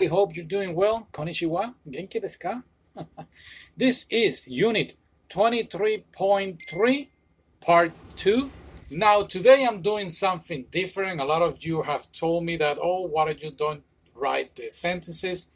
I hope you're doing well. Konnichiwa. Genki desu ka? this is Unit 23.3, Part 2. Now, today I'm doing something different. A lot of you have told me that, oh, why don't you don't write the sentences?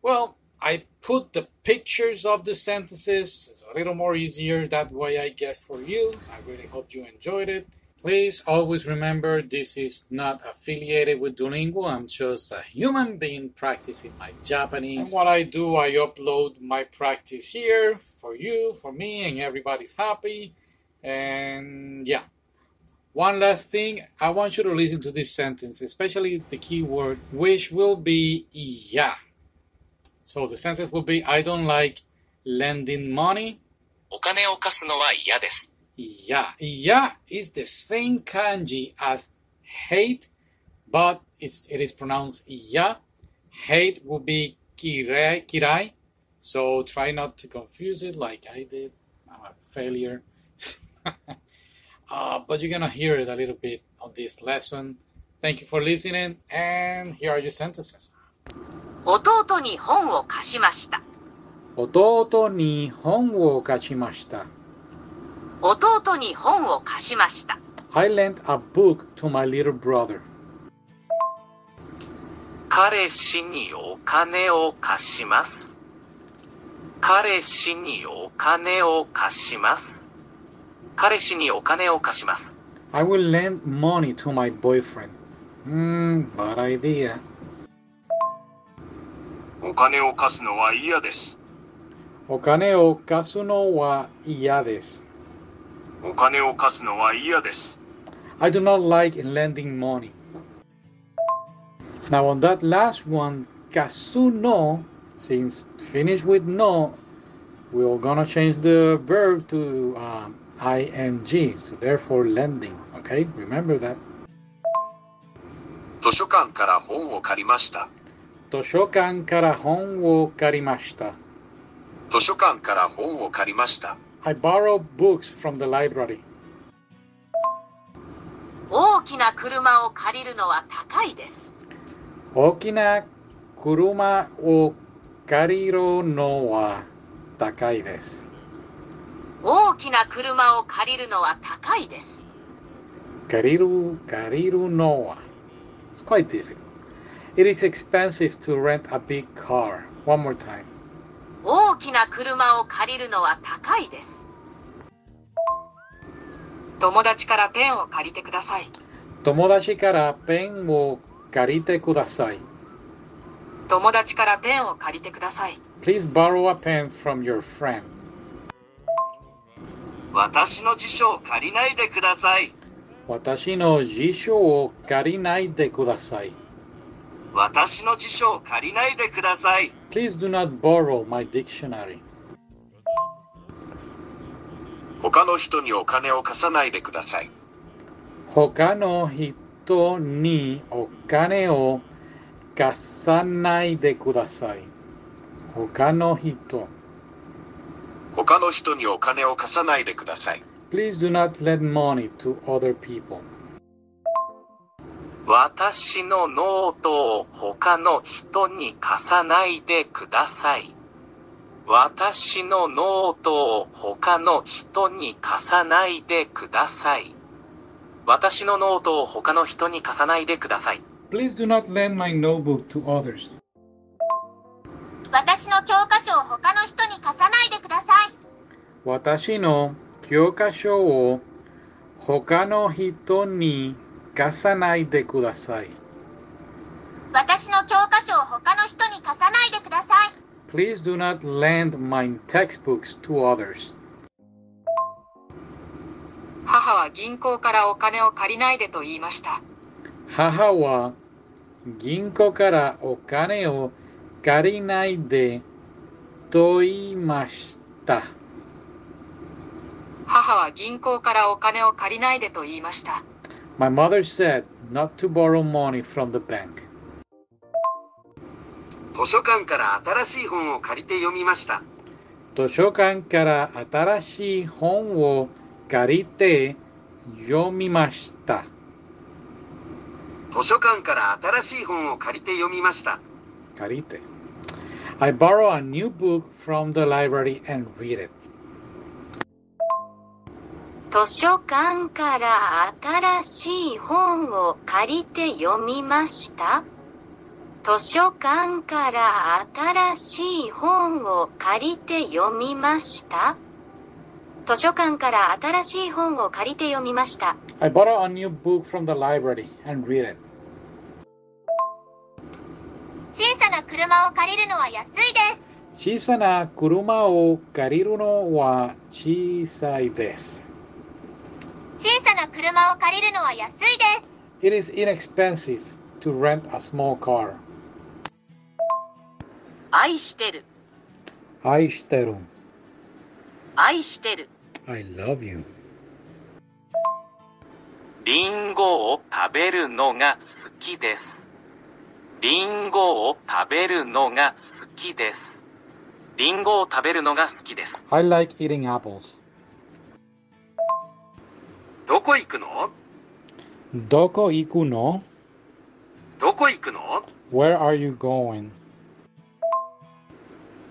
Well, I put the pictures of the sentences. It's a little more easier that way, I guess, for you. I really hope you enjoyed it. Please always remember this is not affiliated with Duolingo. I'm just a human being practicing my Japanese. And what I do, I upload my practice here for you, for me, and everybody's happy. And yeah. One last thing, I want you to listen to this sentence, especially the key word, which will be yeah. So the sentence will be I don't like lending money. お金を貸すのは嫌です。 Yeah, yeah is the same kanji as hate, but it's, it is pronounced yeah. Hate will be kirai, kirai, so try not to confuse it like I did. I'm a failure. uh, but you're gonna hear it a little bit on this lesson. Thank you for listening, and here are your sentences. 弟に本を貸しました。弟に本を貸しました。 弟に本を貸しました。I lent a book to my little brother. 彼氏にお金を貸します。彼氏にお金を貸します。彼氏にお金を貸します。I will lend money to my boyfriend. Hmm, bad idea. お金を貸すのは嫌です。お金を貸すのは嫌です。お金を貸すのは嫌です。I do not like lending money. Now on that last one, kasu no, since finished with no, we're gonna change the verb to um, ing, so therefore lending. Okay, remember that. 図書館から本を借りました。図書館から本を借りました。図書館から本を借りました。I borrow books from the library. 大きな車を借りるのは高いです。大きな車を借りるのは高いです。大きな車を借りるのは高いです。借りる、借りるのは。It's quite difficult. It is expensive to rent a big car. One more time. 大きな車を借りるのは高いです。友達からペンを借りてください。友達からペンを借りてください。友達からペンを借りてください。Please borrow a pen from your friend. 私の辞書を借りないでください。私の辞書を借りないでください。私の辞書を借りないでください。Please do not borrow my dictionary. 他の人にお金を貸さないでください。他の人にお金を貸さないでください。他の人。他の人にお金を貸さないでください。Please do not lend money to other people. 私のノートを他の人に貸さないでください。私のノートを他の人に貸さないでください。私のノートを他の人に貸さないでください。Please do not lend my notebook to others. 私の教科書を他の人に貸さないでください。私の教科書を他の人に貸さないでください。私の教科書を他の人に貸さないでください。Please do not lend my textbooks to others. 母は銀行からお金を借りないでと言いました。母は銀行からお金を借りないでと言いました。母は銀行からお金を借りないでと言いました。My mother said not to borrow money from the bank. 図書館から新しい本を借りて読みました。図書館から新しい本を借りて読みました。図書館から新しい本を借りて読みました。借りて。I borrow a new book from the library and read it. 図書館から新しい本を借りて読みました？図書館から新しい本を借りて読みました？図書館から新しい本を借りて読みました。I borrow a new book from the library and read it. 小さな車を借りるのは安いです。小さな車を借りるのは小さいです。車を借りるのは安いです。It is inexpensive to rent a small car. 愛してる。愛してる。愛してる。I love you. リンゴを食べるのが好きです。リンゴを食べるのが好きです。リンゴを食べるのが好きです。I like eating apples. どこ行くの？どこ行くの？どこ行くの？Where are you going?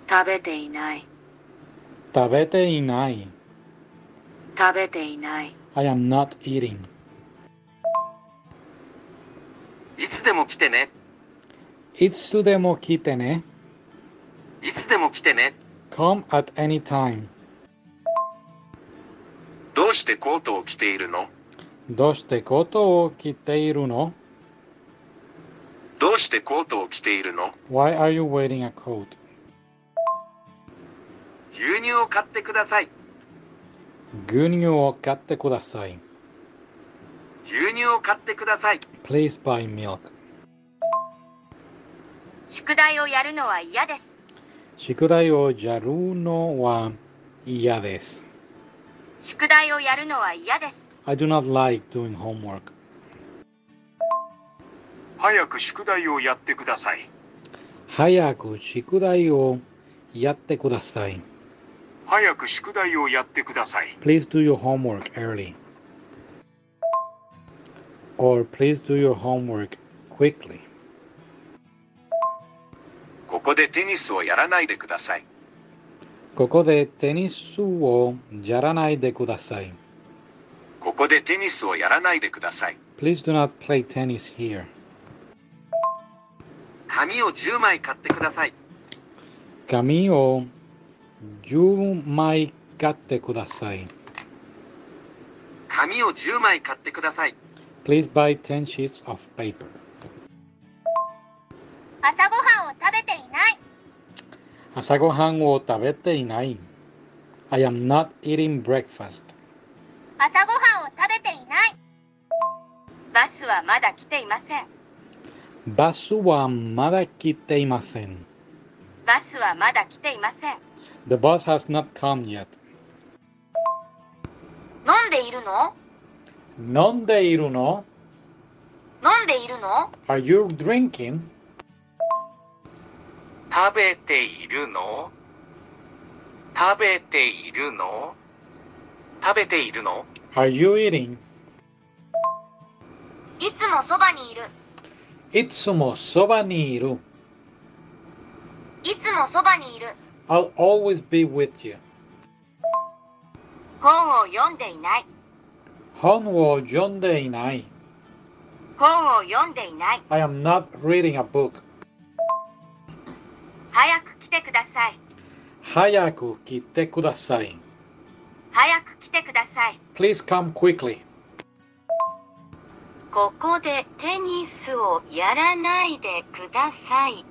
食べていない。食べていない。食べていない。I am not eating. いつでも来てね。いつでも来てね。いつでも来てね。Come at any time. どうしてコートを着ているの？どうしてコートを着ているの？どうしてコートを着ているの？Why are you wearing a coat? 牛乳を買ってください。牛乳を買ってください。牛乳を買ってください。Please buy milk. 宿題をやるのは嫌です。宿題をやるのは嫌です。宿題をやるのは嫌です。I do not like doing homework. 早く宿題をやってください。早く宿題をやってください。早く宿題をやってください。Please do your homework early. Or please do your homework quickly. ここでテニスをやらないでください。ここでテニスをやらないでください。ここでテニスをやらないでください。Please do not play tennis here. 紙を10枚買ってください。紙を10枚買ってください。紙を10枚買ってください。Please buy 10 sheets of paper. 朝ごはんを食べていない。朝ごはんを食べていない。I am not eating breakfast. 朝ごはんを食べていない。バスはまだ来ていません。バスはまだ来ていません。バスはまだ来ていません。The bus has not come yet. 飲んでいるの？飲んでいるの？飲んでいるの？Are you drinking? 食べているの？食べているの？食べているの？Are you eating? いつもそばにいる。いつもそばにいる。いつもそばにいる。I'll always be with you. 本を読んでいない。本を読んでいない。本を読んでいない。I am not reading a book. 早く来てください。早く来てください。早く来てください。Please come quickly. ここでテニスをやらないでください。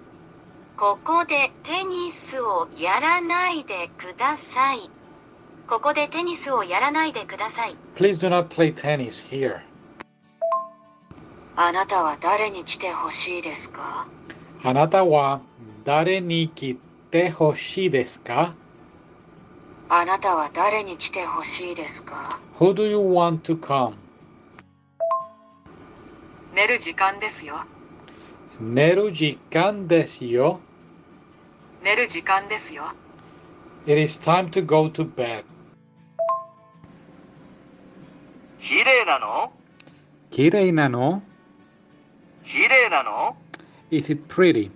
ここでテニスをやらないでください。ここでテニスをやらないでください。Please do not play tennis here. あなたは誰に来てほしいですか？あなたは誰に来てほしいですか？あなたは誰に来てほしいですか？Who do you want to come? 寝る時間ですよ。寝る時間ですよ。寝る時間ですよ。It is time to go to bed. 綺麗なの？綺麗なの？綺麗なの？Is it pretty?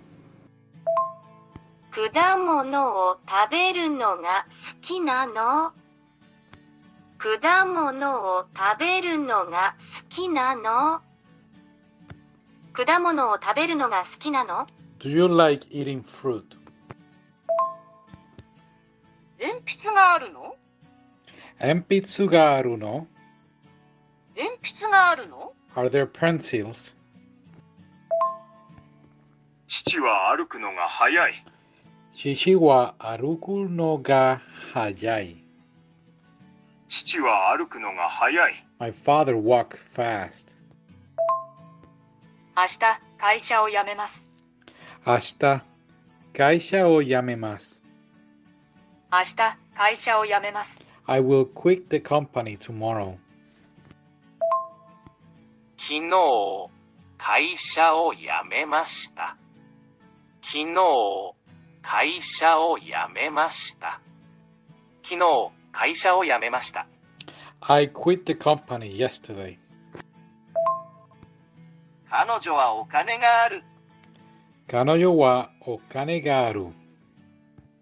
果物を食べるのが好きなの？果物を食べるのが好きなの？果物を食べるのが好きなの？Do you like eating fruit? 鉛筆があるの？鉛筆があるの？鉛筆があるの？Are there pencils? 父は歩くのが早い。父は歩くのが早い。父は歩くのが早い。My father walk fast. 明日会社を辞めます。明日、会社を辞めます。明日会社を辞めます。I will quit the company tomorrow. 昨日、会社を辞めました。昨日、会社を辞めました。昨日、会社を辞めました。I quit the company yesterday. 彼女はお金がある。彼女はお金がある。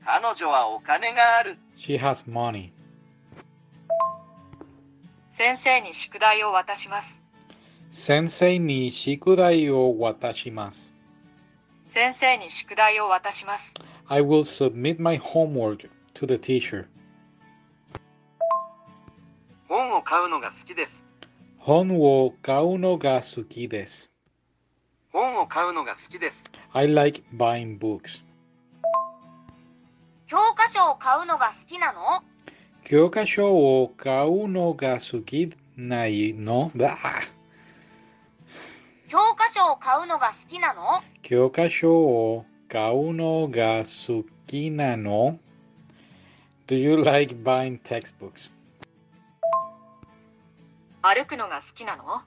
彼女はお金がある。She has money. 先生に宿題を渡します。先生に宿題を渡します。先生に宿題を渡します。I will submit my homework to the teacher. 本を買うのが好きです。本を買うのが好きです。本を買うのが好きです。I like buying books. 教科書を買うのが好きなの？教科書を買うのが好きないの？だ教科書を買うのが好きなの？教科書を買うのが好きなの Do you like buying textbooks? 歩くのが好きなの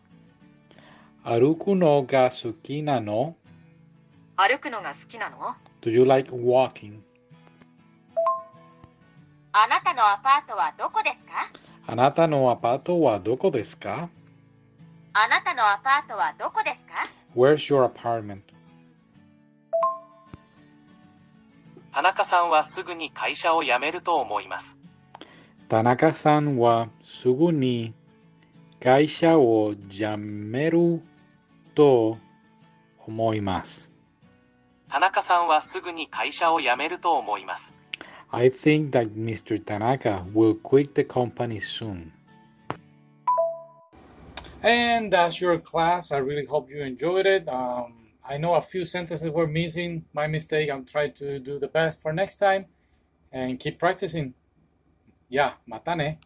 歩くのが好きなの歩くのが好きなの Do you like walking? あなたのアパートはどこですかあなたのアパートはどこですかあなたのアパートはどこですか Where's your apartment? 田中さんはすぐに会社を辞めると思います。田中さんはすぐに会社を辞めると思います。田中さんはすぐに会社を辞めると思います。I think that Mr. Tanaka will quit the company soon. And that's your class. I really hope you enjoyed it. Um, I know a few sentences were missing. My mistake. I'm trying to do the best for next time and keep practicing. Yeah, matane.